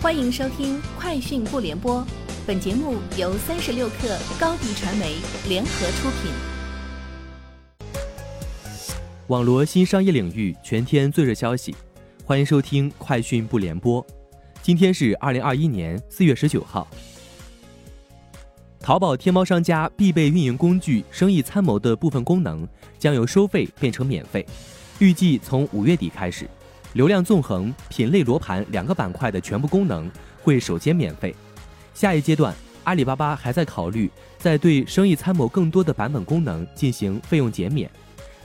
欢迎收听《快讯不联播》，本节目由三十六克高低传媒联合出品。网罗新商业领域全天最热消息，欢迎收听《快讯不联播》。今天是二零二一年四月十九号。淘宝天猫商家必备运营工具“生意参谋”的部分功能将由收费变成免费，预计从五月底开始。流量纵横、品类罗盘两个板块的全部功能会首先免费。下一阶段，阿里巴巴还在考虑在对生意参谋更多的版本功能进行费用减免，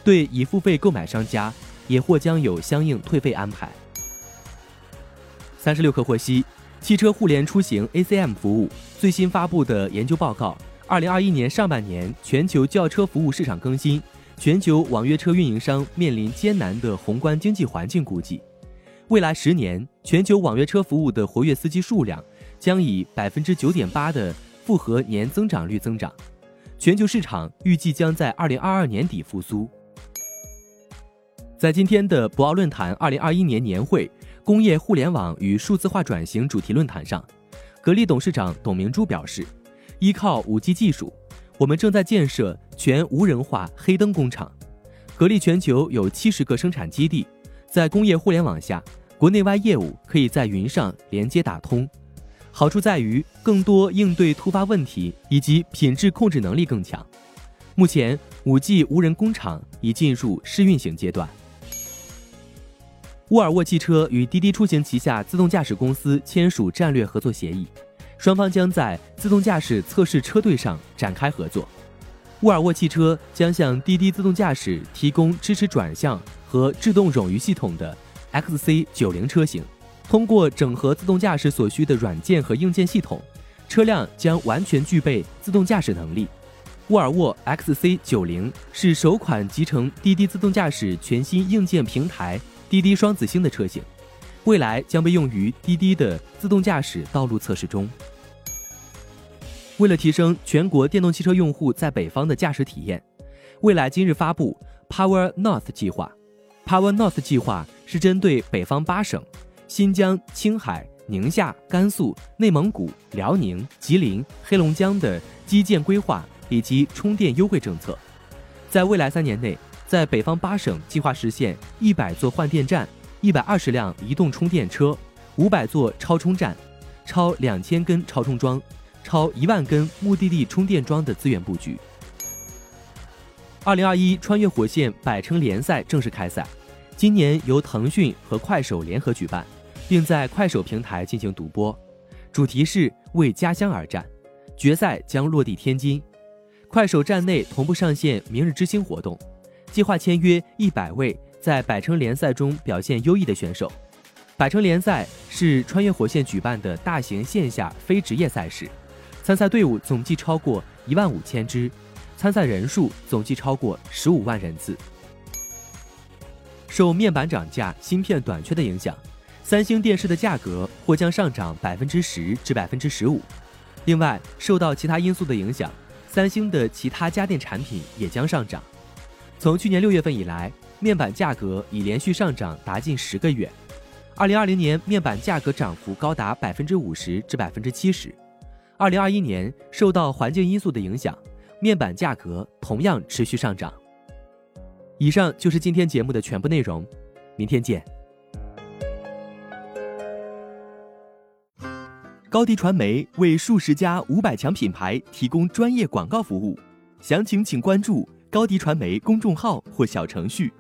对已付费购买商家也或将有相应退费安排。三十六氪获悉，汽车互联出行 ACM 服务最新发布的研究报告，二零二一年上半年全球轿车服务市场更新。全球网约车运营商面临艰难的宏观经济环境，估计未来十年全球网约车服务的活跃司机数量将以百分之九点八的复合年增长率增长，全球市场预计将在二零二二年底复苏。在今天的博鳌论坛二零二一年年会工业互联网与数字化转型主题论坛上，格力董事长董明珠表示，依靠五 G 技术。我们正在建设全无人化黑灯工厂，格力全球有七十个生产基地，在工业互联网下，国内外业务可以在云上连接打通，好处在于更多应对突发问题以及品质控制能力更强。目前，五 G 无人工厂已进入试运行阶段。沃尔沃汽车与滴滴出行旗下自动驾驶公司签署战略合作协议。双方将在自动驾驶测试车队上展开合作。沃尔沃汽车将向滴滴自动驾驶提供支持转向和制动冗余系统的 XC90 车型。通过整合自动驾驶所需的软件和硬件系统，车辆将完全具备自动驾驶能力。沃尔沃 XC90 是首款集成滴滴自动驾驶全新硬件平台滴滴双子星的车型，未来将被用于滴滴的自动驾驶道路测试中。为了提升全国电动汽车用户在北方的驾驶体验，蔚来今日发布 Power North 计划。Power North 计划是针对北方八省——新疆、青海、宁夏、甘肃、内蒙古、辽宁、吉林、黑龙江的基建规划以及充电优惠政策。在未来三年内，在北方八省计划实现一百座换电站、一百二十辆移动充电车、五百座超充站、超两千根超充桩。超一万根目的地充电桩的资源布局。二零二一穿越火线百城联赛正式开赛，今年由腾讯和快手联合举办，并在快手平台进行独播，主题是为家乡而战。决赛将落地天津，快手站内同步上线明日之星活动，计划签约一百位在百城联赛中表现优异的选手。百城联赛是穿越火线举办的大型线下非职业赛事。参赛队伍总计超过一万五千支，参赛人数总计超过十五万人次。受面板涨价、芯片短缺的影响，三星电视的价格或将上涨百分之十至百分之十五。另外，受到其他因素的影响，三星的其他家电产品也将上涨。从去年六月份以来，面板价格已连续上涨达近十个月。二零二零年面板价格涨幅高达百分之五十至百分之七十。二零二一年受到环境因素的影响，面板价格同样持续上涨。以上就是今天节目的全部内容，明天见。高迪传媒为数十家五百强品牌提供专业广告服务，详情请关注高迪传媒公众号或小程序。